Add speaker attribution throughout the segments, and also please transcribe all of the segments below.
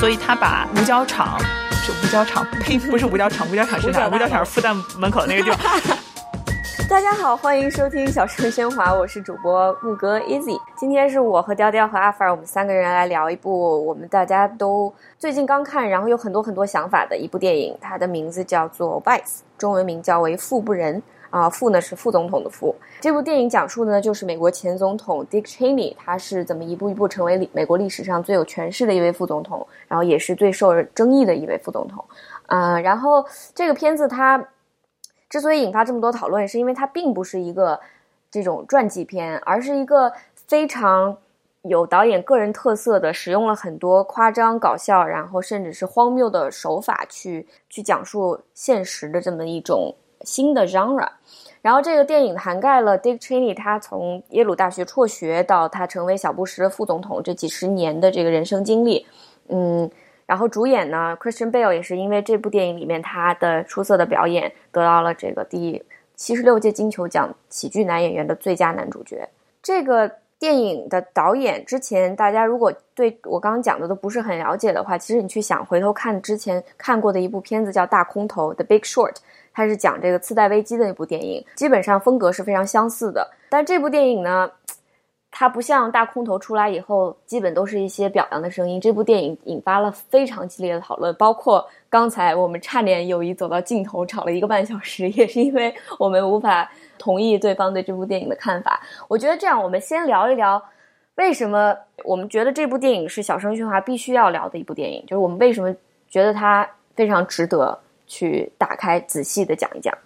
Speaker 1: 所以他把五角场是五角场，呸，不是五角场，五角场是哪？五角场是复旦门口那个地方。
Speaker 2: 大家好，欢迎收听小声喧哗，我是主播木哥 Easy。今天是我和雕雕和阿凡尔，我们三个人来聊一部我们大家都最近刚看，然后有很多很多想法的一部电影。它的名字叫做《Vice》，中文名叫为“富不仁”。啊，副呢是副总统的副。这部电影讲述的呢就是美国前总统 Dick Cheney，他是怎么一步一步成为美国历史上最有权势的一位副总统，然后也是最受争议的一位副总统。啊，然后这个片子它之所以引发这么多讨论，是因为它并不是一个这种传记片，而是一个非常有导演个人特色的，使用了很多夸张、搞笑，然后甚至是荒谬的手法去去讲述现实的这么一种新的 genre。然后这个电影涵盖了 Dick Cheney 他从耶鲁大学辍学到他成为小布什的副总统这几十年的这个人生经历，嗯，然后主演呢 Christian Bale 也是因为这部电影里面他的出色的表演得到了这个第七十六届金球奖喜剧男演员的最佳男主角。这个电影的导演之前大家如果对我刚刚讲的都不是很了解的话，其实你去想回头看之前看过的一部片子叫《大空头》The Big Short。它是讲这个次贷危机的那部电影，基本上风格是非常相似的。但这部电影呢，它不像大空头出来以后，基本都是一些表扬的声音。这部电影引发了非常激烈的讨论，包括刚才我们差点友谊走到尽头，吵了一个半小时，也是因为我们无法同意对方对这部电影的看法。我觉得这样，我们先聊一聊为什么我们觉得这部电影是小声喧哗必须要聊的一部电影，就是我们为什么觉得它非常值得。去打开仔细的讲一讲，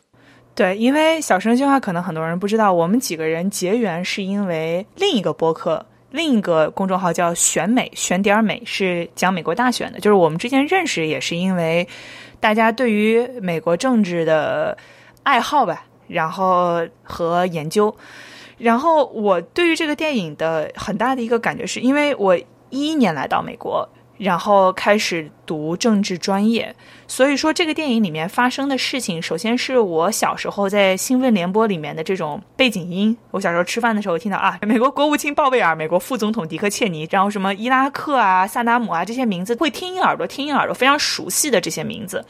Speaker 1: 对，因为小声计划可能很多人不知道，我们几个人结缘是因为另一个播客，另一个公众号叫选美选点美，是讲美国大选的。就是我们之前认识也是因为大家对于美国政治的爱好吧，然后和研究。然后我对于这个电影的很大的一个感觉，是因为我一一年来到美国。然后开始读政治专业，所以说这个电影里面发生的事情，首先是我小时候在新闻联播里面的这种背景音。我小时候吃饭的时候听到啊，美国国务卿鲍威尔、美国副总统迪克切尼，然后什么伊拉克啊、萨达姆啊这些名字，会听一耳朵，听一耳朵，非常熟悉的这些名字。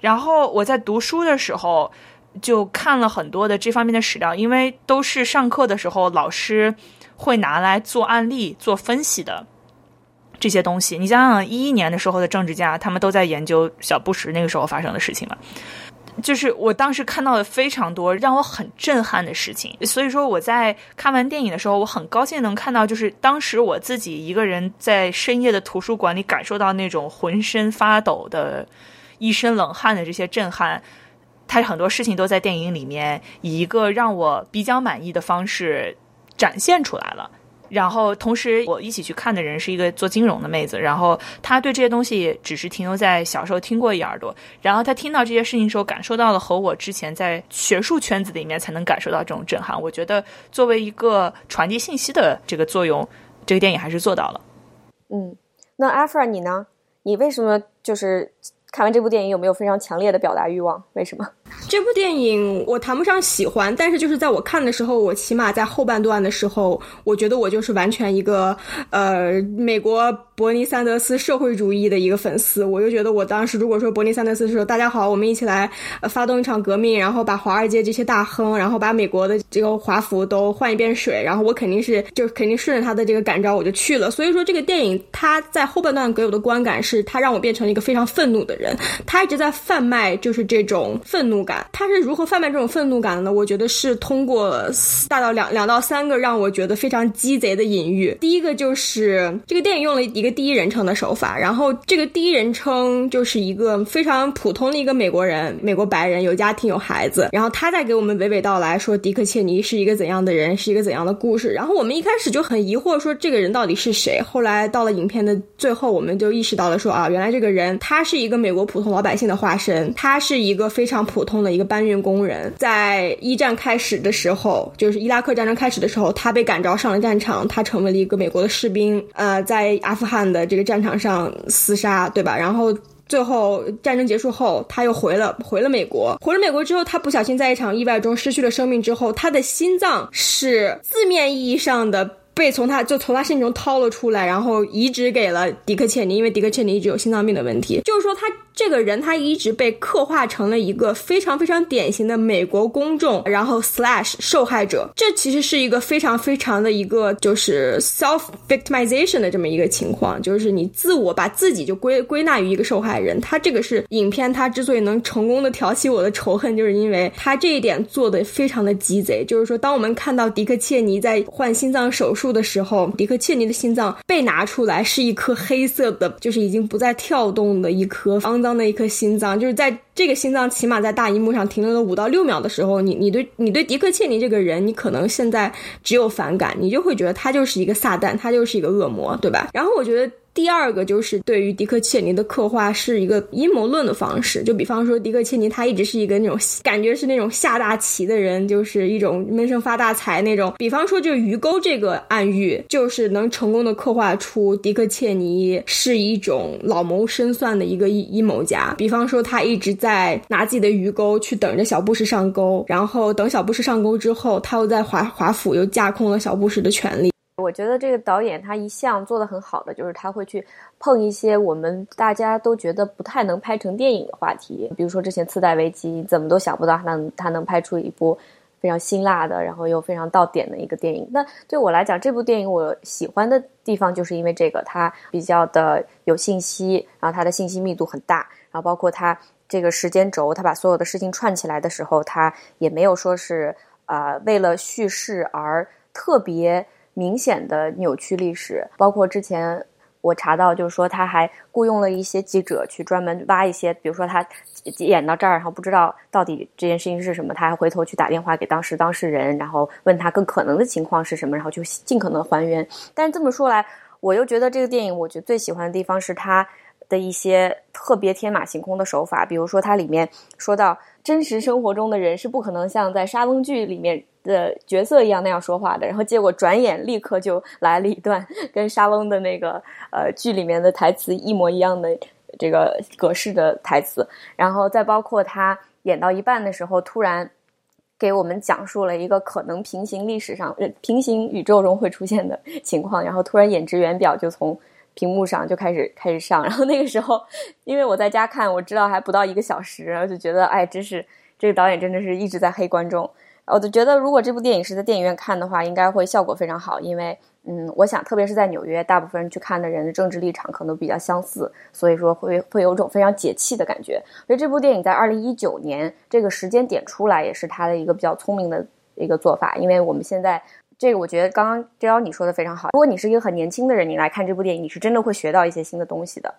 Speaker 1: 然后我在读书的时候就看了很多的这方面的史料，因为都是上课的时候老师会拿来做案例、做分析的。这些东西，你想想一一年的时候的政治家，他们都在研究小布什那个时候发生的事情嘛？就是我当时看到了非常多让我很震撼的事情，所以说我在看完电影的时候，我很高兴能看到，就是当时我自己一个人在深夜的图书馆里感受到那种浑身发抖的、一身冷汗的这些震撼，他很多事情都在电影里面以一个让我比较满意的方式展现出来了。然后，同时我一起去看的人是一个做金融的妹子，然后她对这些东西只是停留在小时候听过一耳朵，然后她听到这些事情时候，感受到了和我之前在学术圈子里面才能感受到这种震撼。我觉得作为一个传递信息的这个作用，这个电影还是做到了。
Speaker 2: 嗯，那阿弗尔你呢？你为什么就是看完这部电影有没有非常强烈的表达欲望？为什么？
Speaker 3: 这部电影我谈不上喜欢，但是就是在我看的时候，我起码在后半段的时候，我觉得我就是完全一个呃美国伯尼桑德斯社会主义的一个粉丝。我就觉得我当时如果说伯尼桑德斯说大家好，我们一起来发动一场革命，然后把华尔街这些大亨，然后把美国的这个华服都换一遍水，然后我肯定是就肯定顺着他的这个感召我就去了。所以说这个电影它在后半段给我的观感是，它让我变成了一个非常愤怒的人，他一直在贩卖就是这种愤怒。感，他是如何贩卖这种愤怒感的呢？我觉得是通过大到两两到三个让我觉得非常鸡贼的隐喻。第一个就是这个电影用了一个第一人称的手法，然后这个第一人称就是一个非常普通的一个美国人，美国白人，有家庭有孩子，然后他在给我们娓娓道来说迪克切尼是一个怎样的人，是一个怎样的故事。然后我们一开始就很疑惑，说这个人到底是谁？后来到了影片的最后，我们就意识到了，说啊，原来这个人他是一个美国普通老百姓的化身，他是一个非常普通。的一个搬运工人，在一战开始的时候，就是伊拉克战争开始的时候，他被感召上了战场，他成为了一个美国的士兵，呃，在阿富汗的这个战场上厮杀，对吧？然后最后战争结束后，他又回了回了美国，回了美国之后，他不小心在一场意外中失去了生命之后，他的心脏是字面意义上的。被从他就从他身体中掏了出来，然后移植给了迪克切尼，因为迪克切尼一直有心脏病的问题。就是说，他这个人他一直被刻画成了一个非常非常典型的美国公众，然后 slash 受害者。这其实是一个非常非常的一个就是 self victimization 的这么一个情况，就是你自我把自己就归归纳于一个受害人。他这个是影片，他之所以能成功的挑起我的仇恨，就是因为他这一点做的非常的鸡贼。就是说，当我们看到迪克切尼在换心脏手术。的时候，迪克切尼的心脏被拿出来，是一颗黑色的，就是已经不再跳动的一颗方肮脏的一颗心脏。就是在这个心脏起码在大荧幕上停留了五到六秒的时候，你你对你对迪克切尼这个人，你可能现在只有反感，你就会觉得他就是一个撒旦，他就是一个恶魔，对吧？然后我觉得。第二个就是对于迪克切尼的刻画是一个阴谋论的方式，就比方说迪克切尼他一直是一个那种感觉是那种下大棋的人，就是一种闷声发大财那种。比方说就鱼钩这个暗喻，就是能成功的刻画出迪克切尼是一种老谋深算的一个阴阴谋家。比方说他一直在拿自己的鱼钩去等着小布什上钩，然后等小布什上钩之后，他又在华华府又架空了小布什的权利。
Speaker 2: 我觉得这个导演他一向做的很好的，就是他会去碰一些我们大家都觉得不太能拍成电影的话题，比如说之前次贷危机，怎么都想不到他能他能拍出一部非常辛辣的，然后又非常到点的一个电影。那对我来讲，这部电影我喜欢的地方就是因为这个，它比较的有信息，然后它的信息密度很大，然后包括它这个时间轴，它把所有的事情串起来的时候，它也没有说是啊为了叙事而特别。明显的扭曲历史，包括之前我查到，就是说他还雇佣了一些记者去专门挖一些，比如说他演到这儿，然后不知道到底这件事情是什么，他还回头去打电话给当时当事人，然后问他更可能的情况是什么，然后就尽可能还原。但这么说来，我又觉得这个电影，我觉得最喜欢的地方是它的一些特别天马行空的手法，比如说它里面说到真实生活中的人是不可能像在沙翁剧里面。的角色一样那样说话的，然后结果转眼立刻就来了一段 跟沙翁的那个呃剧里面的台词一模一样的这个格式的台词，然后再包括他演到一半的时候，突然给我们讲述了一个可能平行历史上、平行宇宙中会出现的 情况，然后突然演职员表就从屏幕上就开始开始上，然后那个时候因为我在家看，我知道还不到一个小时，然后就觉得哎，真是这个导演真的是一直在黑观众。我就觉得，如果这部电影是在电影院看的话，应该会效果非常好。因为，嗯，我想，特别是在纽约，大部分人去看的人的政治立场可能比较相似，所以说会会有种非常解气的感觉。所以这部电影在二零一九年这个时间点出来，也是他的一个比较聪明的一个做法。因为我们现在这个，我觉得刚刚这妖你说的非常好。如果你是一个很年轻的人，你来看这部电影，你是真的会学到一些新的东西的。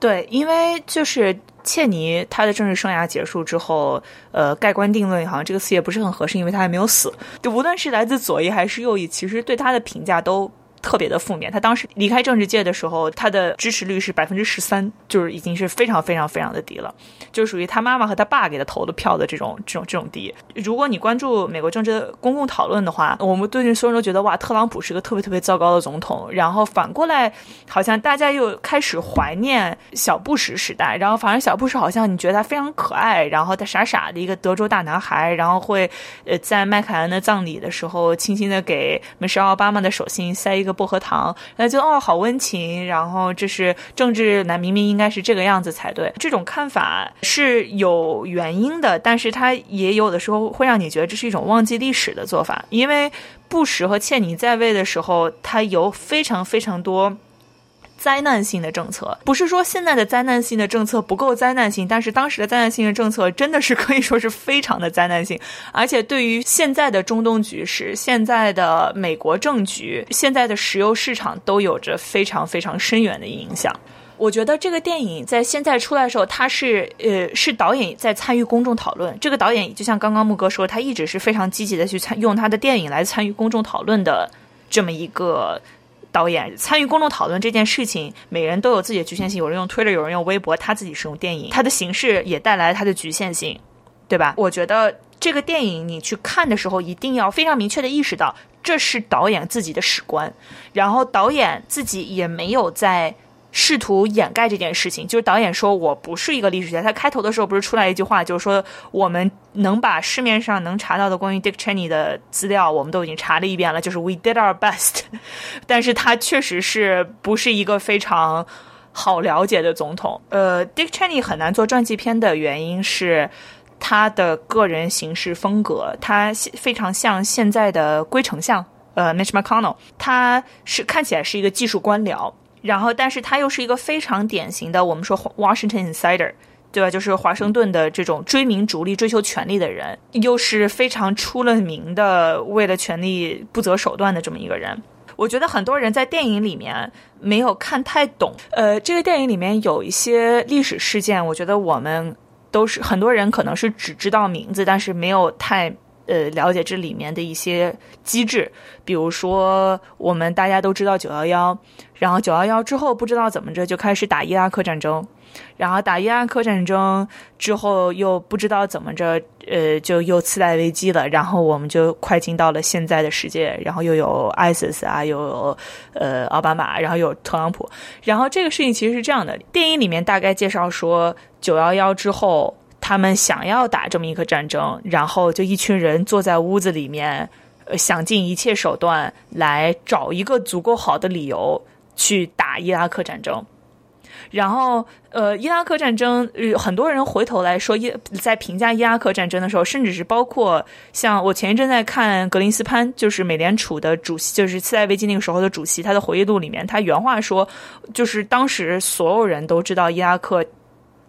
Speaker 1: 对，因为就是切尼他的政治生涯结束之后，呃，盖棺定论好像这个词也不是很合适，因为他还没有死。就无论是来自左翼还是右翼，其实对他的评价都。特别的负面。他当时离开政治界的时候，他的支持率是百分之十三，就是已经是非常非常非常的低了，就属于他妈妈和他爸给他投的票的这种这种这种低。如果你关注美国政治的公共讨论的话，我们最近所有人都觉得哇，特朗普是个特别特别糟糕的总统。然后反过来，好像大家又开始怀念小布什时代。然后反而小布什好像你觉得他非常可爱，然后他傻傻的一个德州大男孩，然后会呃在麦凯恩的葬礼的时候，轻轻的给梅什奥巴马的手心塞一个。薄荷糖，那就哦，好温情。然后这是政治，男明明应该是这个样子才对。这种看法是有原因的，但是它也有的时候会让你觉得这是一种忘记历史的做法。因为布什和切尼在位的时候，他有非常非常多。灾难性的政策，不是说现在的灾难性的政策不够灾难性，但是当时的灾难性的政策真的是可以说是非常的灾难性，而且对于现在的中东局势、现在的美国政局、现在的石油市场都有着非常非常深远的影响。我觉得这个电影在现在出来的时候，他是呃是导演在参与公众讨论。这个导演就像刚刚木哥说，他一直是非常积极的去参用他的电影来参与公众讨论的这么一个。导演参与公众讨论这件事情，每人都有自己的局限性。有人用推特有人用微博，他自己使用电影，他的形式也带来他的局限性，对吧？我觉得这个电影你去看的时候，一定要非常明确的意识到，这是导演自己的史观，然后导演自己也没有在试图掩盖这件事情，就是导演说我不是一个历史学家。他开头的时候不是出来一句话，就是说我们能把市面上能查到的关于 Dick Cheney 的资料，我们都已经查了一遍了，就是 We did our best。但是他确实是不是一个非常好了解的总统。呃，Dick Cheney 很难做传记片的原因是他的个人行事风格，他非常像现在的龟丞相，呃，Mitch McConnell，他是看起来是一个技术官僚。然后，但是他又是一个非常典型的，我们说 Washington insider，对吧？就是华盛顿的这种追名逐利、追求权力的人，又是非常出了名的为了权力不择手段的这么一个人。我觉得很多人在电影里面没有看太懂。呃，这个电影里面有一些历史事件，我觉得我们都是很多人可能是只知道名字，但是没有太。呃，了解这里面的一些机制，比如说我们大家都知道九幺幺，然后九幺幺之后不知道怎么着就开始打伊拉克战争，然后打伊拉克战争之后又不知道怎么着，呃，就又次贷危机了，然后我们就快进到了现在的世界，然后又有 ISIS 啊，又有呃奥巴马，然后有特朗普，然后这个事情其实是这样的，电影里面大概介绍说九幺幺之后。他们想要打这么一个战争，然后就一群人坐在屋子里面，呃，想尽一切手段来找一个足够好的理由去打伊拉克战争。然后，呃，伊拉克战争，呃，很多人回头来说，伊在评价伊拉克战争的时候，甚至是包括像我前一阵在看格林斯潘，就是美联储的主席，就是次贷危机那个时候的主席，他的回忆录里面，他原话说，就是当时所有人都知道伊拉克。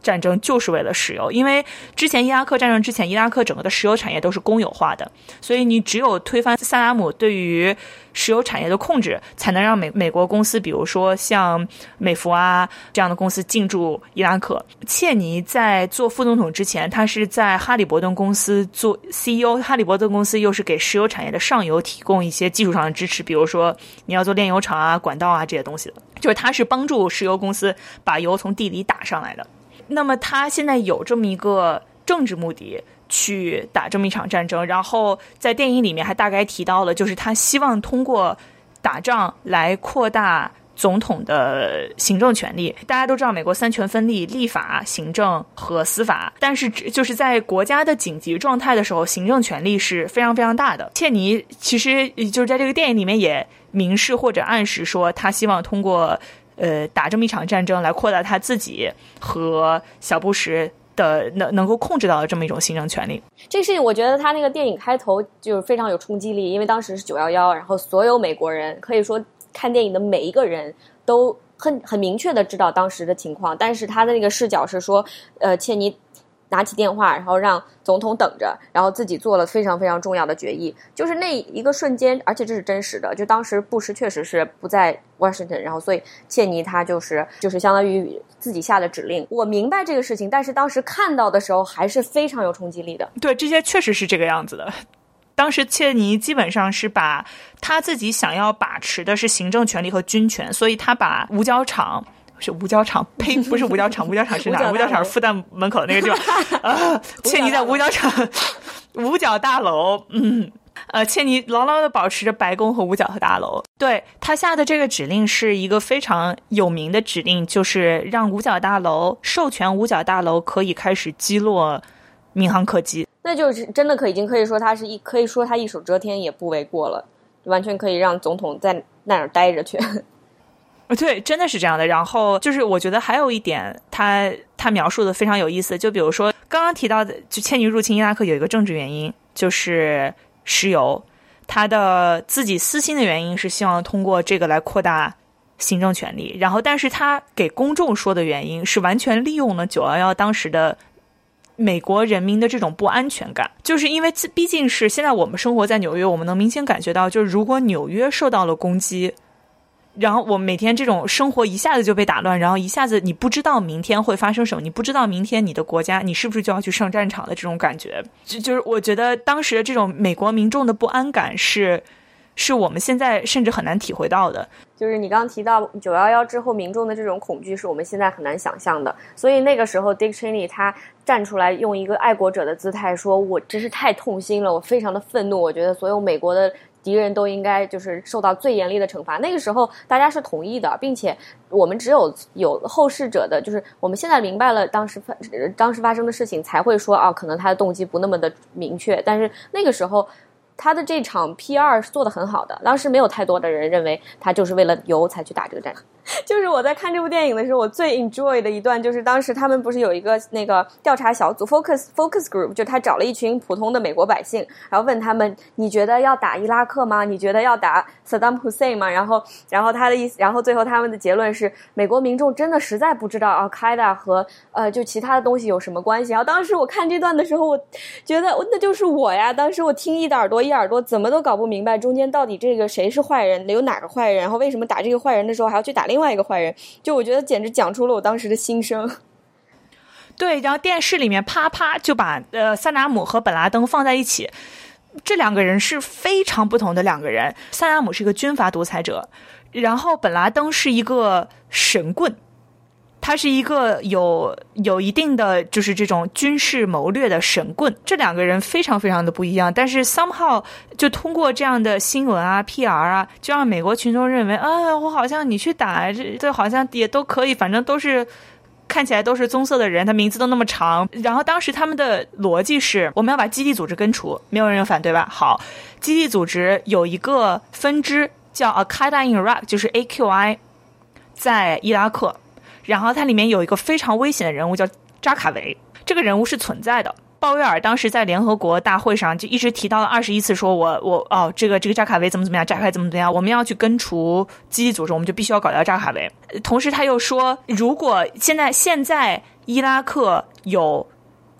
Speaker 1: 战争就是为了石油，因为之前伊拉克战争之前，伊拉克整个的石油产业都是公有化的，所以你只有推翻萨达姆对于石油产业的控制，才能让美美国公司，比如说像美孚啊这样的公司进驻伊拉克。切尼在做副总统之前，他是在哈利伯顿公司做 CEO，哈利伯顿公司又是给石油产业的上游提供一些技术上的支持，比如说你要做炼油厂啊、管道啊这些东西，就是他是帮助石油公司把油从地里打上来的。那么他现在有这么一个政治目的去打这么一场战争，然后在电影里面还大概提到了，就是他希望通过打仗来扩大总统的行政权力。大家都知道，美国三权分立，立法、行政和司法。但是就是在国家的紧急状态的时候，行政权力是非常非常大的。切尼其实就是在这个电影里面也明示或者暗示说，他希望通过。呃，打这么一场战争来扩大他自己和小布什的能能够控制到的这么一种行政权力。
Speaker 2: 这个事情，我觉得他那个电影开头就是非常有冲击力，因为当时是九幺幺，然后所有美国人可以说看电影的每一个人都很很明确的知道当时的情况，但是他的那个视角是说，呃，切尼。拿起电话，然后让总统等着，然后自己做了非常非常重要的决议。就是那一个瞬间，而且这是真实的。就当时布什确实是不在 Washington，然后所以切尼他就是就是相当于自己下的指令。我明白这个事情，但是当时看到的时候还是非常有冲击力的。
Speaker 1: 对，这些确实是这个样子的。当时切尼基本上是把他自己想要把持的是行政权力和军权，所以他把五角场。是五角场，呸，不是五角场，五角场是哪？五角场是复旦门口那个地方。啊，切尼在五角场，五角大楼。嗯，呃，切尼牢牢的保持着白宫和五角和大楼。对他下的这个指令是一个非常有名的指令，就是让五角大楼授权五角大楼可以开始击落民航客机。
Speaker 2: 那就是真的可已经可以说他是一可以说他一手遮天也不为过了，完全可以让总统在那儿待着去。
Speaker 1: 对，真的是这样的。然后就是，我觉得还有一点，他他描述的非常有意思。就比如说刚刚提到的，就千尼入侵伊拉克有一个政治原因，就是石油。他的自己私心的原因是希望通过这个来扩大行政权力。然后，但是他给公众说的原因是完全利用了九幺幺当时的美国人民的这种不安全感，就是因为毕竟是现在我们生活在纽约，我们能明显感觉到，就是如果纽约受到了攻击。然后我每天这种生活一下子就被打乱，然后一下子你不知道明天会发生什么，你不知道明天你的国家你是不是就要去上战场的这种感觉，就就是我觉得当时的这种美国民众的不安感是，是我们现在甚至很难体会到的。
Speaker 2: 就是你刚提到九幺幺之后民众的这种恐惧，是我们现在很难想象的。所以那个时候，Dick Cheney 他站出来用一个爱国者的姿态说：“我真是太痛心了，我非常的愤怒，我觉得所有美国的。”敌人都应该就是受到最严厉的惩罚。那个时候大家是同意的，并且我们只有有后世者的，就是我们现在明白了当时发当时发生的事情，才会说啊，可能他的动机不那么的明确。但是那个时候。他的这场 P 二是做的很好的，当时没有太多的人认为他就是为了油才去打这个战。就是我在看这部电影的时候，我最 enjoy 的一段就是当时他们不是有一个那个调查小组 focus focus group，就他找了一群普通的美国百姓，然后问他们：你觉得要打伊拉克吗？你觉得要打 Saddam Hussein 吗？然后，然后他的意思，然后最后他们的结论是：美国民众真的实在不知道 Al Qaeda 和呃就其他的东西有什么关系。然后当时我看这段的时候，我觉得那就是我呀！当时我听一耳朵一耳朵，怎么都搞不明白中间到底这个谁是坏人，有哪个坏人，然后为什么打这个坏人的时候还要去打另外一个坏人？就我觉得简直讲出了我当时的心声。
Speaker 1: 对，然后电视里面啪啪就把呃萨达姆和本拉登放在一起，这两个人是非常不同的两个人。萨达姆是一个军阀独裁者，然后本拉登是一个神棍。他是一个有有一定的就是这种军事谋略的神棍，这两个人非常非常的不一样。但是 somehow 就通过这样的新闻啊、PR 啊，就让美国群众认为，啊，我好像你去打这这好像也都可以，反正都是看起来都是棕色的人，他名字都那么长。然后当时他们的逻辑是，我们要把基地组织根除，没有人反对吧？好，基地组织有一个分支叫 Al Qaeda in Iraq，就是 AQI，在伊拉克。然后它里面有一个非常危险的人物叫扎卡维，这个人物是存在的。鲍威尔当时在联合国大会上就一直提到了二十一次，说我我哦，这个这个扎卡维怎么怎么样，扎卡维怎么怎么样，我们要去根除基地组织，我们就必须要搞掉扎卡维。同时他又说，如果现在现在伊拉克有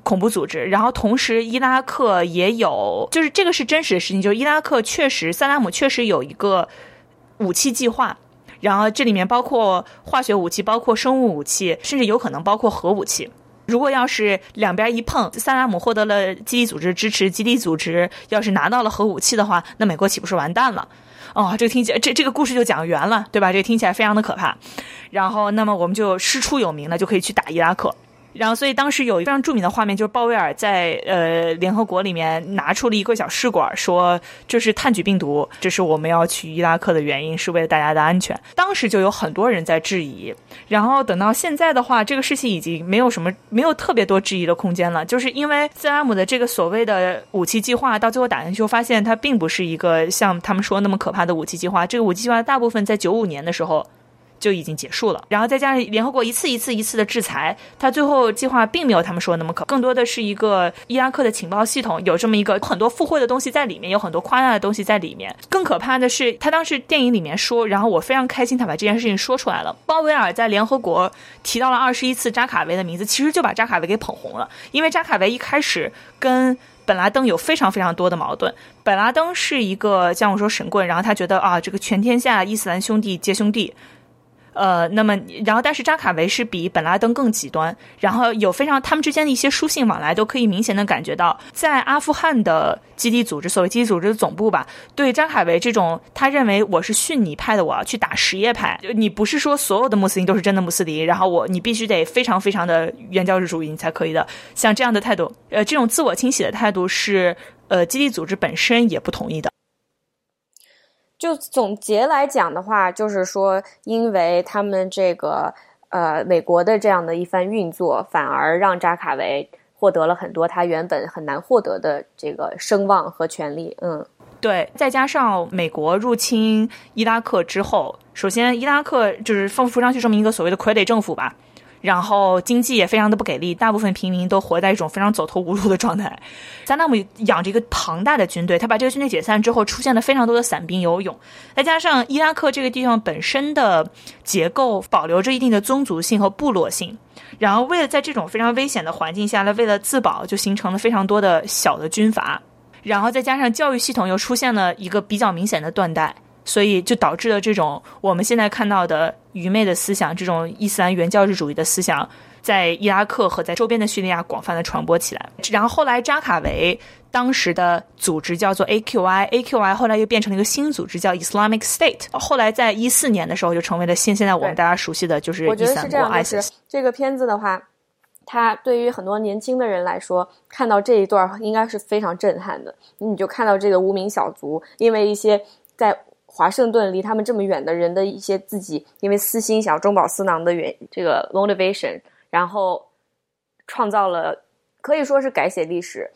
Speaker 1: 恐怖组织，然后同时伊拉克也有，就是这个是真实的事情，就是伊拉克确实萨达姆确实有一个武器计划。然后这里面包括化学武器，包括生物武器，甚至有可能包括核武器。如果要是两边一碰，萨达姆获得了基地组织支持，基地组织要是拿到了核武器的话，那美国岂不是完蛋了？哦，这个听起来，这这个故事就讲圆了，对吧？这个听起来非常的可怕。然后，那么我们就师出有名了，就可以去打伊拉克。然后，所以当时有一非常著名的画面，就是鲍威尔在呃联合国里面拿出了一个小试管，说这是炭疽病毒，这是我们要去伊拉克的原因，是为了大家的安全。当时就有很多人在质疑，然后等到现在的话，这个事情已经没有什么没有特别多质疑的空间了，就是因为斯拉姆的这个所谓的武器计划，到最后打进去发现它并不是一个像他们说那么可怕的武器计划。这个武器计划大部分在九五年的时候。就已经结束了，然后再加上联合国一次一次一次的制裁，他最后计划并没有他们说的那么可，更多的是一个伊拉克的情报系统有这么一个很多附会的东西在里面，有很多夸大的东西在里面。更可怕的是，他当时电影里面说，然后我非常开心，他把这件事情说出来了。鲍威尔在联合国提到了二十一次扎卡维的名字，其实就把扎卡维给捧红了，因为扎卡维一开始跟本拉登有非常非常多的矛盾。本拉登是一个像我说神棍，然后他觉得啊，这个全天下伊斯兰兄弟皆兄弟。呃，那么，然后，但是扎卡维是比本拉登更极端，然后有非常他们之间的一些书信往来，都可以明显的感觉到，在阿富汗的基地组织，所谓基地组织的总部吧，对扎卡维这种，他认为我是逊尼派的，我要去打什叶派，你不是说所有的穆斯林都是真的穆斯林，然后我你必须得非常非常的原教旨主义你才可以的，像这样的态度，呃，这种自我清洗的态度是，呃，基地组织本身也不同意的。
Speaker 2: 就总结来讲的话，就是说，因为他们这个呃美国的这样的一番运作，反而让扎卡维获得了很多他原本很难获得的这个声望和权利。嗯，
Speaker 1: 对，再加上美国入侵伊拉克之后，首先伊拉克就是放浮上去这么一个所谓的傀儡政府吧。然后经济也非常的不给力，大部分平民都活在一种非常走投无路的状态。萨达姆养着一个庞大的军队，他把这个军队解散之后，出现了非常多的散兵游勇，再加上伊拉克这个地方本身的结构保留着一定的宗族性和部落性，然后为了在这种非常危险的环境下来，为了自保，就形成了非常多的小的军阀，然后再加上教育系统又出现了一个比较明显的断代。所以就导致了这种我们现在看到的愚昧的思想，这种伊斯兰原教旨主义的思想，在伊拉克和在周边的叙利亚广泛的传播起来。然后后来扎卡维当时的组织叫做 AQI，AQI 后来又变成了一个新组织叫 Islamic State。后来在一四年的时候就成为了现现在我们大家熟悉的就是伊斯兰国 ISIS。
Speaker 2: 这个片子的话。它对于很多年轻的人来说，看到这一段应该是非常震撼的。你就看到这个无名小卒，因为一些在华盛顿离他们这么远的人的一些自己，因为私心想要中饱私囊的原这个 motivation，然后创造了可以说是改写历史。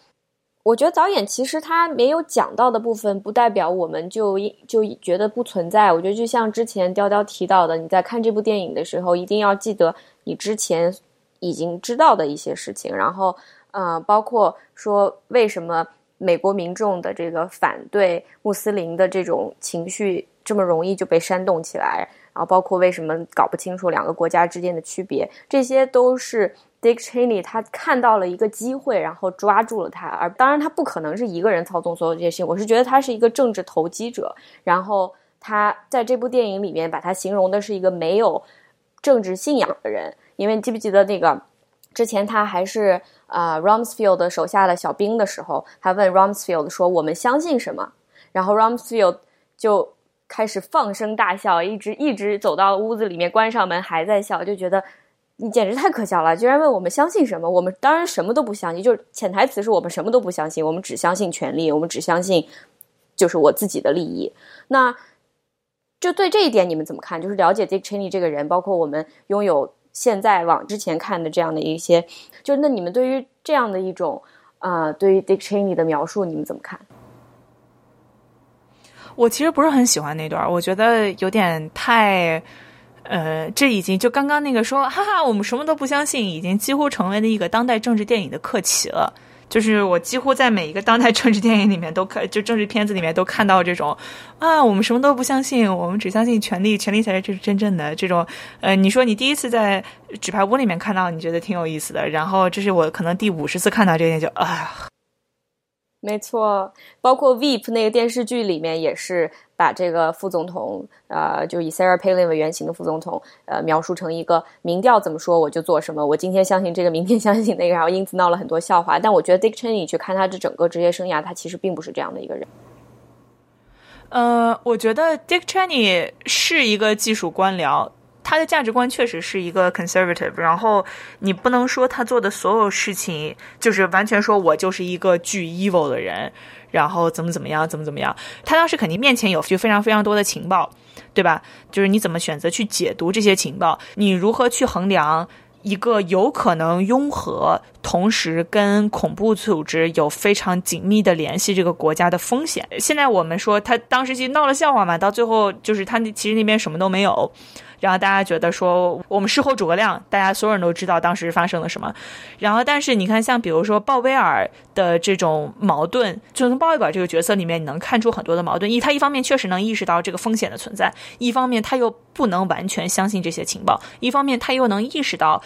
Speaker 2: 我觉得导演其实他没有讲到的部分，不代表我们就就觉得不存在。我觉得就像之前雕雕提到的，你在看这部电影的时候，一定要记得你之前已经知道的一些事情。然后，呃，包括说为什么美国民众的这个反对穆斯林的这种情绪这么容易就被煽动起来，然后包括为什么搞不清楚两个国家之间的区别，这些都是。Dick Cheney 他看到了一个机会，然后抓住了他。而当然，他不可能是一个人操纵所有这些事情。我是觉得他是一个政治投机者。然后他在这部电影里面把他形容的是一个没有政治信仰的人。因为记不记得那个之前他还是呃 Rumsfeld 手下的小兵的时候，他问 Rumsfeld 说：“我们相信什么？”然后 Rumsfeld 就开始放声大笑，一直一直走到屋子里面，关上门还在笑，就觉得。你简直太可笑了！居然问我们相信什么？我们当然什么都不相信。就是潜台词是我们什么都不相信，我们只相信权力，我们只相信就是我自己的利益。那就对这一点你们怎么看？就是了解 Dick Cheney 这个人，包括我们拥有现在往之前看的这样的一些，就那你们对于这样的一种啊，对于 Dick Cheney 的描述，你们怎么看？
Speaker 1: 我其实不是很喜欢那段，我觉得有点太。呃，这已经就刚刚那个说，哈哈，我们什么都不相信，已经几乎成为了一个当代政治电影的客题了。就是我几乎在每一个当代政治电影里面都看，就政治片子里面都看到这种啊，我们什么都不相信，我们只相信权力，权力才是真真正的这种。呃，你说你第一次在纸牌屋里面看到，你觉得挺有意思的，然后这是我可能第五十次看到这点，就啊。
Speaker 2: 没错，包括《Veep》那个电视剧里面也是把这个副总统，呃，就以 Sarah Palin 为原型的副总统，呃，描述成一个民调怎么说我就做什么，我今天相信这个，明天相信那个，然后因此闹了很多笑话。但我觉得 Dick Cheney 去看他这整个职业生涯，他其实并不是这样的一个人。
Speaker 1: 呃，我觉得 Dick Cheney 是一个技术官僚。他的价值观确实是一个 conservative，然后你不能说他做的所有事情就是完全说我就是一个巨 evil 的人，然后怎么怎么样，怎么怎么样。他当时肯定面前有就非常非常多的情报，对吧？就是你怎么选择去解读这些情报，你如何去衡量一个有可能拥核，同时跟恐怖组织有非常紧密的联系这个国家的风险？现在我们说他当时就闹了笑话嘛，到最后就是他其实那边什么都没有。然后大家觉得说，我们事后诸葛亮，大家所有人都知道当时发生了什么。然后，但是你看，像比如说鲍威尔的这种矛盾，就从鲍威尔这个角色里面，你能看出很多的矛盾。一，他一方面确实能意识到这个风险的存在；一方面，他又不能完全相信这些情报；一方面，他又能意识到，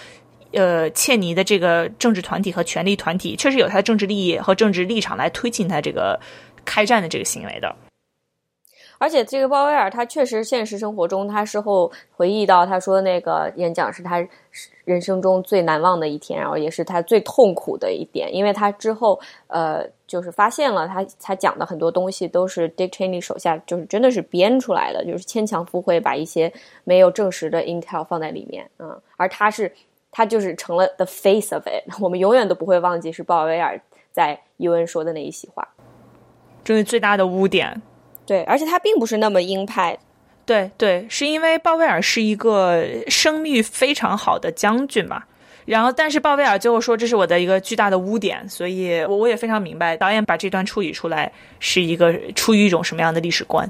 Speaker 1: 呃，切尼的这个政治团体和权力团体确实有他的政治利益和政治立场来推进他这个开战的这个行为的。
Speaker 2: 而且这个鲍威尔，他确实现实生活中，他事后回忆到，他说那个演讲是他人生中最难忘的一天，然后也是他最痛苦的一点，因为他之后呃，就是发现了他他讲的很多东西都是 Dick Cheney 手下就是真的是编出来的，就是牵强附会，把一些没有证实的 intel 放在里面，嗯，而他是他就是成了 the face of it，我们永远都不会忘记是鲍威尔在 UN 说的那一席话，
Speaker 1: 这是最大的污点。
Speaker 2: 对，而且他并不是那么鹰派，
Speaker 1: 对对，是因为鲍威尔是一个声誉非常好的将军嘛。然后，但是鲍威尔最后说这是我的一个巨大的污点，所以我我也非常明白导演把这段处理出来是一个出于一种什么样的历史观。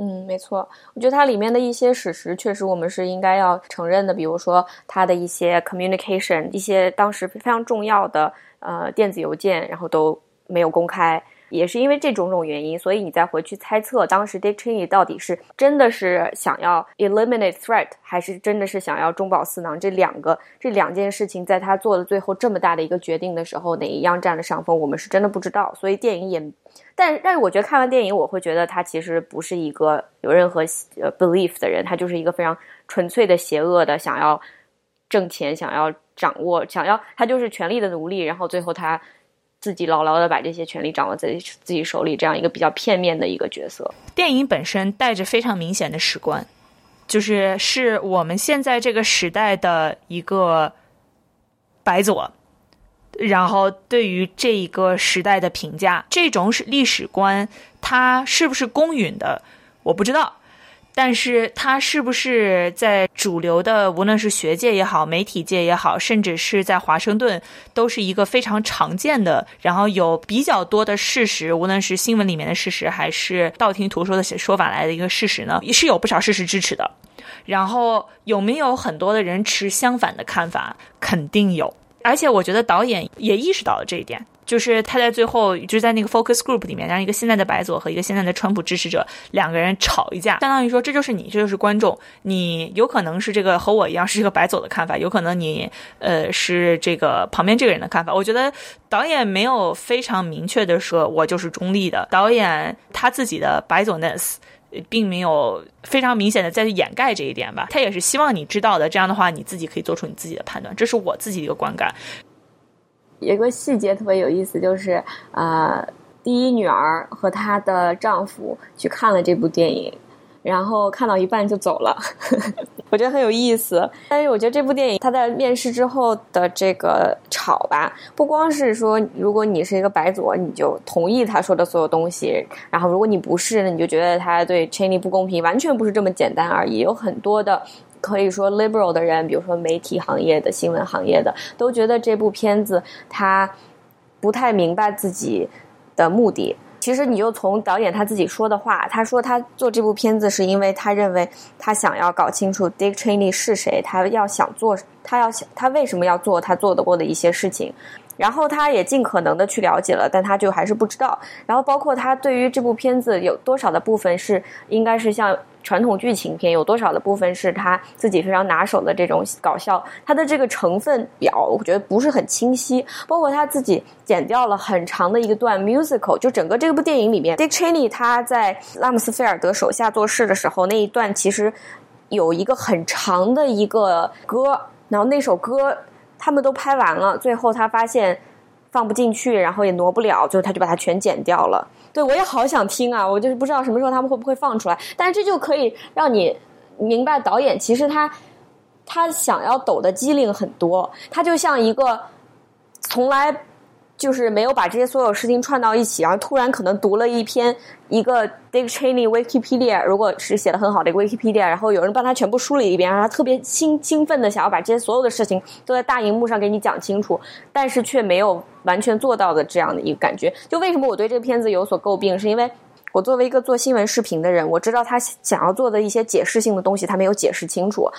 Speaker 2: 嗯，没错，我觉得它里面的一些史实确实我们是应该要承认的，比如说它的一些 communication，一些当时非常重要的呃电子邮件，然后都没有公开。也是因为这种种原因，所以你再回去猜测，当时 Dick Cheney 到底是真的是想要 eliminate threat，还是真的是想要中饱私囊？这两个这两件事情，在他做的最后这么大的一个决定的时候，哪一样占了上风？我们是真的不知道。所以电影也，但但是我觉得看完电影，我会觉得他其实不是一个有任何呃 belief 的人，他就是一个非常纯粹的邪恶的，想要挣钱，想要掌握，想要他就是权力的奴隶，然后最后他。自己牢牢的把这些权利掌握在自己手里，这样一个比较片面的一个角色。
Speaker 1: 电影本身带着非常明显的史观，就是是我们现在这个时代的一个白左，然后对于这一个时代的评价，这种是历史观，它是不是公允的，我不知道。但是它是不是在主流的，无论是学界也好，媒体界也好，甚至是在华盛顿，都是一个非常常见的，然后有比较多的事实，无论是新闻里面的事实，还是道听途说的说法来的一个事实呢？也是有不少事实支持的。然后有没有很多的人持相反的看法？肯定有。而且我觉得导演也意识到了这一点。就是他在最后，就是在那个 focus group 里面，让一个现在的白左和一个现在的川普支持者两个人吵一架，相当于说这就是你，这就是观众，你有可能是这个和我一样是这个白左的看法，有可能你呃是这个旁边这个人的看法。我觉得导演没有非常明确的说我就是中立的，导演他自己的白左 ness 并没有非常明显的再去掩盖这一点吧，他也是希望你知道的，这样的话你自己可以做出你自己的判断，这是我自己的一个观感。
Speaker 2: 有个细节特别有意思，就是呃，第一女儿和她的丈夫去看了这部电影，然后看到一半就走了，我觉得很有意思。但是我觉得这部电影它在面试之后的这个吵吧，不光是说如果你是一个白左，你就同意他说的所有东西，然后如果你不是，那你就觉得他对 Cheney 不公平，完全不是这么简单而已，有很多的。可以说，liberal 的人，比如说媒体行业的、新闻行业的，都觉得这部片子他不太明白自己的目的。其实，你就从导演他自己说的话，他说他做这部片子是因为他认为他想要搞清楚 Dick Cheney 是谁，他要想做，他要想他为什么要做他做得过的一些事情。然后他也尽可能的去了解了，但他就还是不知道。然后包括他对于这部片子有多少的部分是应该是像传统剧情片，有多少的部分是他自己非常拿手的这种搞笑，他的这个成分表我觉得不是很清晰。包括他自己剪掉了很长的一个段 musical，就整个这部电影里面，Dick Cheney 他在拉姆斯菲尔德手下做事的时候那一段其实有一个很长的一个歌，然后那首歌。他们都拍完了，最后他发现放不进去，然后也挪不了，最后他就把它全剪掉了。对我也好想听啊，我就是不知道什么时候他们会不会放出来。但是这就可以让你明白，导演其实他他想要抖的机灵很多，他就像一个从来。就是没有把这些所有事情串到一起，然后突然可能读了一篇一个 Dick Cheney Wikipedia，如果是写的很好的一个 Wikipedia，然后有人帮他全部梳理一遍，然后他特别兴兴奋的想要把这些所有的事情都在大荧幕上给你讲清楚，但是却没有完全做到的这样的一个感觉。就为什么我对这个片子有所诟病，是因为我作为一个做新闻视频的人，我知道他想要做的一些解释性的东西，他没有解释清楚，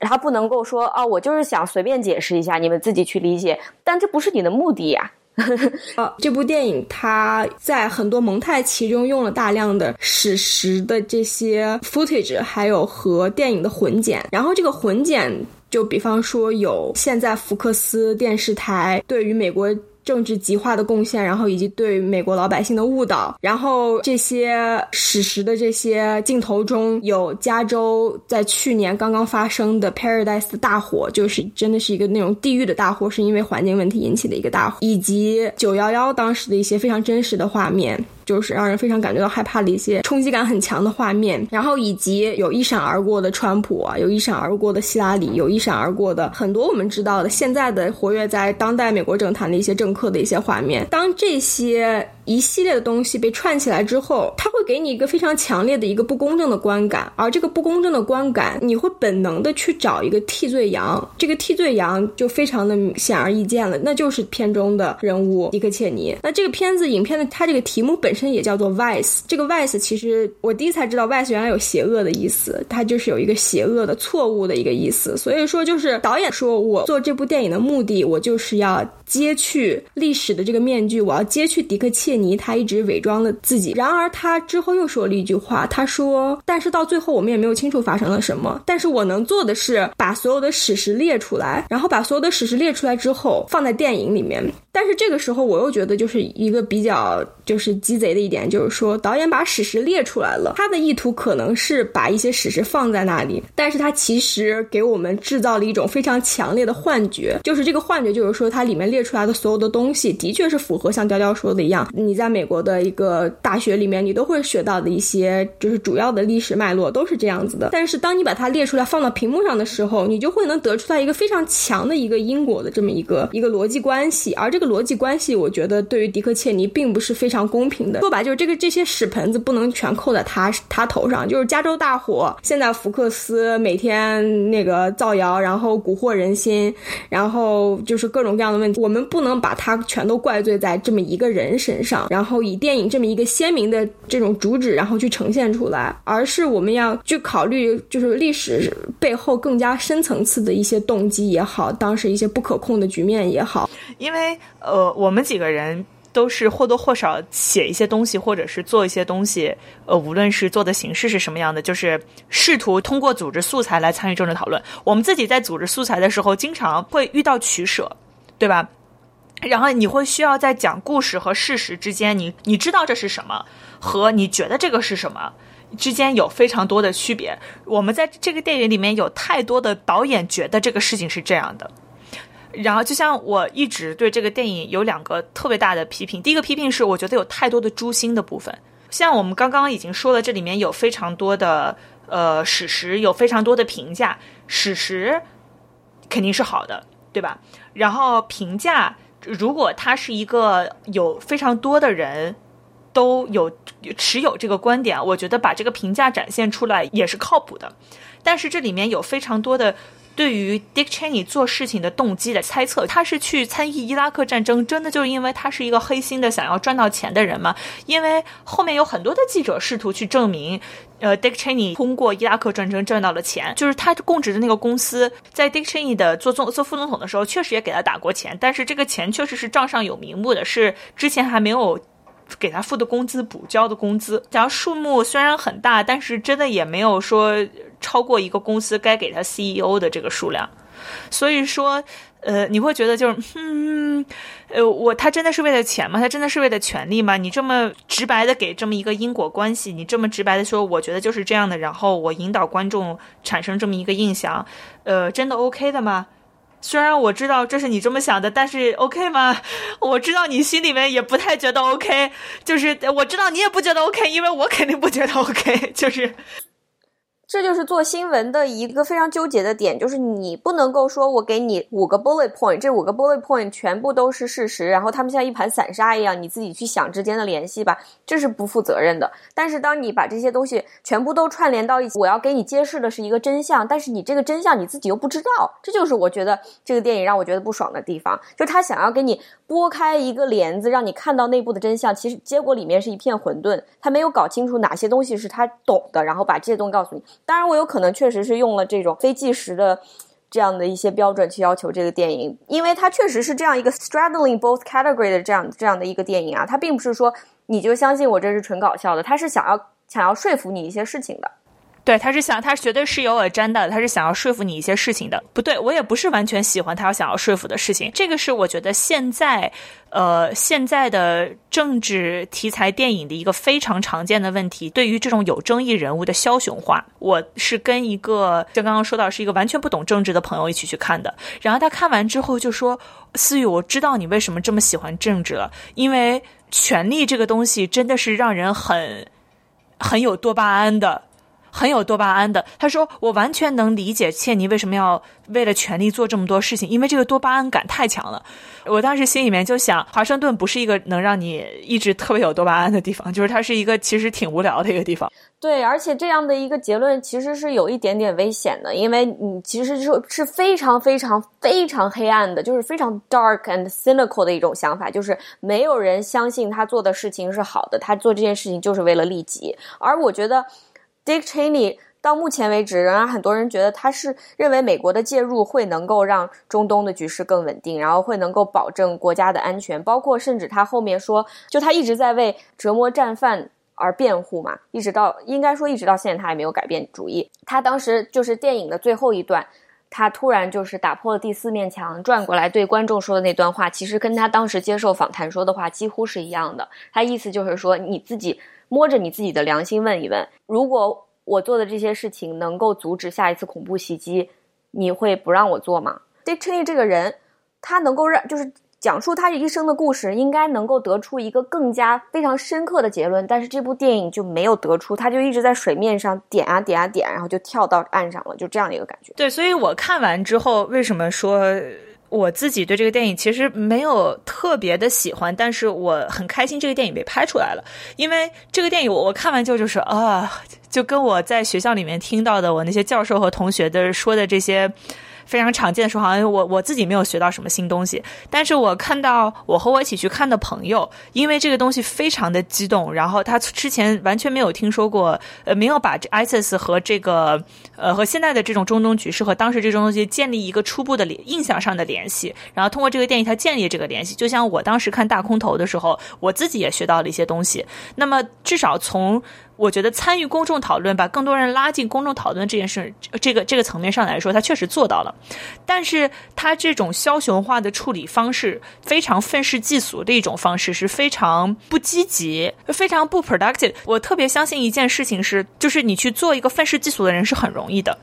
Speaker 2: 他不能够说啊，我就是想随便解释一下，你们自己去理解，但这不是你的目的呀。
Speaker 3: 呃，这部电影它在很多蒙太奇中用了大量的史实的这些 footage，还有和电影的混剪。然后这个混剪，就比方说有现在福克斯电视台对于美国。政治极化的贡献，然后以及对美国老百姓的误导，然后这些史实的这些镜头中有加州在去年刚刚发生的 Paradise 的大火，就是真的是一个那种地狱的大火，是因为环境问题引起的一个大火，以及九幺幺当时的一些非常真实的画面。就是让人非常感觉到害怕的一些冲击感很强的画面，然后以及有一闪而过的川普啊，有一闪而过的希拉里，有一闪而过的很多我们知道的现在的活跃在当代美国政坛的一些政客的一些画面。当这些一系列的东西被串起来之后，它会给你一个非常强烈的一个不公正的观感，而这个不公正的观感，你会本能的去找一个替罪羊，这个替罪羊就非常的显而易见了，那就是片中的人物迪克切尼。那这个片子影片的它这个题目本身也叫做 vice，这个 vice 其实我第一才知道 vice 原来有邪恶的意思，它就是有一个邪恶的错误的一个意思，所以说就是导演说我做这部电影的目的，我就是要揭去历史的这个面具，我要揭去迪克切。尼他一直伪装了自己，然而他之后又说了一句话，他说：“但是到最后我们也没有清楚发生了什么。但是我能做的是把所有的史实列出来，然后把所有的史实列出来之后放在电影里面。但是这个时候我又觉得就是一个比较就是鸡贼的一点，就是说导演把史实列出来了，他的意图可能是把一些史实放在那里，但是他其实给我们制造了一种非常强烈的幻觉，就是这个幻觉就是说它里面列出来的所有的东西的确是符合像雕雕说的一样。”你在美国的一个大学里面，你都会学到的一些就是主要的历史脉络都是这样子的。但是当你把它列出来放到屏幕上的时候，你就会能得出来一个非常强的一个因果的这么一个一个逻辑关系。而这个逻辑关系，我觉得对于迪克切尼并不是非常公平的。说白就是这个这些屎盆子不能全扣在他他头上。就是加州大火，现在福克斯每天那个造谣，然后蛊惑人心，然后就是各种各样的问题，我们不能把它全都怪罪在这么一个人身上，然后以电影这么一个鲜明的这种主旨，然后去呈现出来，而是我们要去考虑，就是历史背后更加深层次的一些动机也好，当时一些不可控的局面也好，
Speaker 1: 因为呃，我们几个人。都是或多或少写一些东西，或者是做一些东西。呃，无论是做的形式是什么样的，就是试图通过组织素材来参与政治讨论。我们自己在组织素材的时候，经常会遇到取舍，对吧？然后你会需要在讲故事和事实之间，你你知道这是什么，和你觉得这个是什么之间有非常多的区别。我们在这个电影里面有太多的导演觉得这个事情是这样的。然后，就像我一直对这个电影有两个特别大的批评。第一个批评是，我觉得有太多的诛心的部分。像我们刚刚已经说了，这里面有非常多的呃史实，有非常多的评价。史实肯定是好的，对吧？然后评价，如果他是一个有非常多的人都有持有这个观点，我觉得把这个评价展现出来也是靠谱的。但是这里面有非常多的。对于 Dick Cheney 做事情的动机的猜测，他是去参与伊拉克战争，真的就是因为他是一个黑心的想要赚到钱的人吗？因为后面有很多的记者试图去证明，呃，Dick Cheney 通过伊拉克战争赚到了钱，就是他供职的那个公司在 Dick Cheney 的做总做副总统的时候，确实也给他打过钱，但是这个钱确实是账上有名目的，是之前还没有。给他付的工资补交的工资，然后数目虽然很大，但是真的也没有说超过一个公司该给他 CEO 的这个数量。所以说，呃，你会觉得就是，嗯，呃，我他真的是为了钱吗？他真的是为了权利吗？你这么直白的给这么一个因果关系，你这么直白的说，我觉得就是这样的，然后我引导观众产生这么一个印象，呃，真的 OK 的吗？虽然我知道这是你这么想的，但是 OK 吗？我知道你心里面也不太觉得 OK，就是我知道你也不觉得 OK，因为我肯定不觉得 OK，就是。
Speaker 2: 这就是做新闻的一个非常纠结的点，就是你不能够说我给你五个 bullet point，这五个 bullet point 全部都是事实，然后他们像一盘散沙一样，你自己去想之间的联系吧，这是不负责任的。但是当你把这些东西全部都串联到一起，我要给你揭示的是一个真相，但是你这个真相你自己又不知道，这就是我觉得这个电影让我觉得不爽的地方，就他想要给你拨开一个帘子，让你看到内部的真相，其实结果里面是一片混沌，他没有搞清楚哪些东西是他懂的，然后把这些东西告诉你。当然，我有可能确实是用了这种非计时的这样的一些标准去要求这个电影，因为它确实是这样一个 straddling both category 的这样这样的一个电影啊，它并不是说你就相信我这是纯搞笑的，它是想要想要说服你一些事情的。
Speaker 1: 对，他是想，他绝对是有耳沾的，他是想要说服你一些事情的。不对，我也不是完全喜欢他要想要说服的事情。这个是我觉得现在，呃，现在的政治题材电影的一个非常常见的问题。对于这种有争议人物的枭雄化，我是跟一个就刚刚说到是一个完全不懂政治的朋友一起去看的。然后他看完之后就说：“思雨，我知道你为什么这么喜欢政治了，因为权力这个东西真的是让人很很有多巴胺的。”很有多巴胺的，他说：“我完全能理解切尼为什么要为了权力做这么多事情，因为这个多巴胺感太强了。”我当时心里面就想，华盛顿不是一个能让你一直特别有多巴胺的地方，就是它是一个其实挺无聊的一个地方。
Speaker 2: 对，而且这样的一个结论其实是有一点点危险的，因为你其实是是非常非常非常黑暗的，就是非常 dark and cynical 的一种想法，就是没有人相信他做的事情是好的，他做这件事情就是为了利己。而我觉得。Dick Cheney 到目前为止，仍然很多人觉得他是认为美国的介入会能够让中东的局势更稳定，然后会能够保证国家的安全。包括甚至他后面说，就他一直在为折磨战犯而辩护嘛，一直到应该说一直到现在他也没有改变主意。他当时就是电影的最后一段，他突然就是打破了第四面墙，转过来对观众说的那段话，其实跟他当时接受访谈说的话几乎是一样的。他意思就是说，你自己。摸着你自己的良心问一问：如果我做的这些事情能够阻止下一次恐怖袭击，你会不让我做吗？Dick Cheney 这个人，他能够让就是讲述他一生的故事，应该能够得出一个更加非常深刻的结论，但是这部电影就没有得出，他就一直在水面上点啊点啊点，然后就跳到岸上了，就这样的一个感觉。
Speaker 1: 对，所以我看完之后，为什么说？我自己对这个电影其实没有特别的喜欢，但是我很开心这个电影被拍出来了，因为这个电影我看完就就是啊，就跟我在学校里面听到的我那些教授和同学的说的这些。非常常见的说，好像我我自己没有学到什么新东西，但是我看到我和我一起去看的朋友，因为这个东西非常的激动，然后他之前完全没有听说过，呃，没有把 ISIS 和这个呃和现在的这种中东局势和当时这种东西建立一个初步的联印象上的联系，然后通过这个电影他建立这个联系，就像我当时看大空头的时候，我自己也学到了一些东西，那么至少从。我觉得参与公众讨论，把更多人拉进公众讨论这件事，这个这个层面上来说，他确实做到了。但是他这种枭雄化的处理方式，非常愤世嫉俗的一种方式，是非常不积极、非常不 productive。我特别相信一件事情是，就是你去做一个愤世嫉俗的人是很容易的。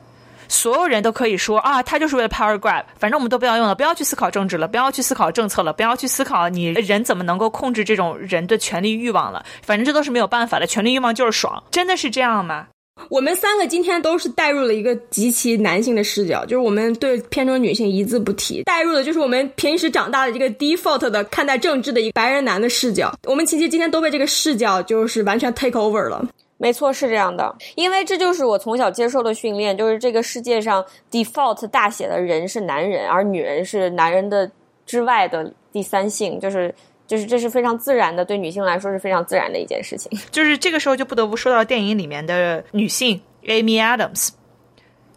Speaker 1: 所有人都可以说啊，他就是为了 power grab，反正我们都不要用了，不要去思考政治了，不要去思考政策了，不要去思考你人怎么能够控制这种人的权利欲望了，反正这都是没有办法的，权利欲望就是爽，真的是这样吗？
Speaker 3: 我们三个今天都是带入了一个极其男性的视角，就是我们对片中女性一字不提，带入的就是我们平时长大的这个 default 的看待政治的一个白人男的视角，我们其实今天都被这个视角就是完全 take over 了。
Speaker 2: 没错，是这样的，因为这就是我从小接受的训练，就是这个世界上 default 大写的人是男人，而女人是男人的之外的第三性，就是就是这是非常自然的，对女性来说是非常自然的一件事情。
Speaker 1: 就是这个时候就不得不说到电影里面的女性 Amy Adams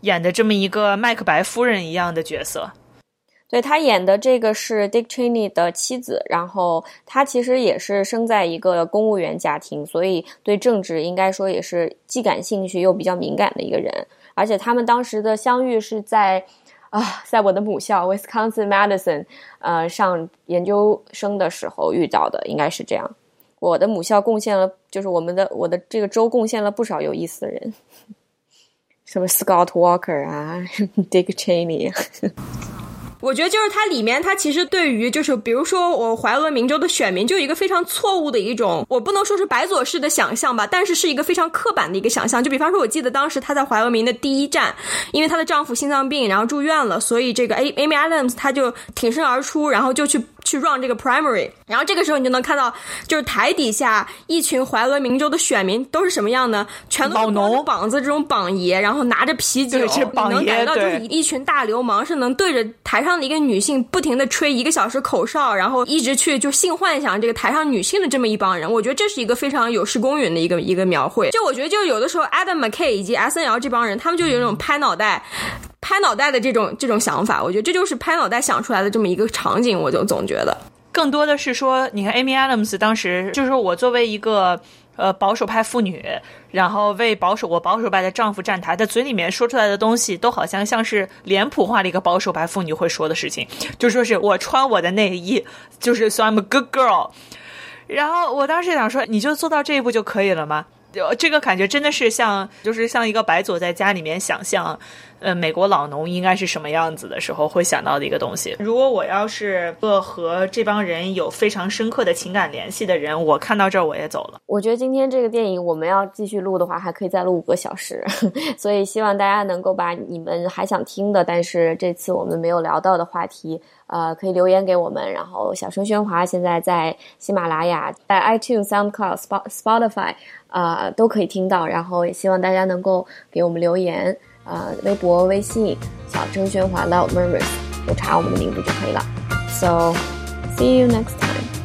Speaker 1: 演的这么一个麦克白夫人一样的角色。
Speaker 2: 对他演的这个是 Dick Cheney 的妻子，然后他其实也是生在一个公务员家庭，所以对政治应该说也是既感兴趣又比较敏感的一个人。而且他们当时的相遇是在啊，在我的母校 Wisconsin Madison，呃，上研究生的时候遇到的，应该是这样。我的母校贡献了，就是我们的我的这个州贡献了不少有意思的人，什么 Scott Walker 啊，Dick Cheney。
Speaker 3: 我觉得就是它里面，它其实对于就是比如说我怀俄明州的选民，就有一个非常错误的一种，我不能说是白左式的想象吧，但是是一个非常刻板的一个想象。就比方说，我记得当时她在怀俄明的第一站，因为她的丈夫心脏病然后住院了，所以这个 A Amy Adams 她就挺身而出，然后就去。去 run 这个 primary，然后这个时候你就能看到，就是台底下一群怀俄明州的选民都是什么样呢？全都是膀子这种榜爷，然后拿着啤酒，你能感觉到就是一群大流氓是能对着台上的一个女性不停的吹一个小时口哨，然后一直去就性幻想这个台上女性的这么一帮人。我觉得这是一个非常有失公允的一个一个描绘。就我觉得就有的时候 Adam McKay 以及 S N L 这帮人，他们就有一种拍脑袋。拍脑袋的这种这种想法，我觉得这就是拍脑袋想出来的这么一个场景。我就总觉得，
Speaker 1: 更多的是说，你看 Amy Adams 当时就是我作为一个呃保守派妇女，然后为保守我保守派的丈夫站台，在嘴里面说出来的东西，都好像像是脸谱化的一个保守派妇女会说的事情，就说是我穿我的内衣，就是说 I'm a good girl。然后我当时想说，你就做到这一步就可以了吗？就这个感觉真的是像，就是像一个白左在家里面想象。呃，美国老农应该是什么样子的时候会想到的一个东西。如果我要是个和这帮人有非常深刻的情感联系的人，我看到这儿我也走了。
Speaker 2: 我觉得今天这个电影我们要继续录的话，还可以再录五个小时，所以希望大家能够把你们还想听的，但是这次我们没有聊到的话题，呃，可以留言给我们。然后小声喧哗现在在喜马拉雅、在 iTunes、SoundCloud、Spotify，呃，都可以听到。然后也希望大家能够给我们留言。呃，微博、微信，小声喧哗 （Loud Murmurs），就查我们的名字就可以了。So，see you next time.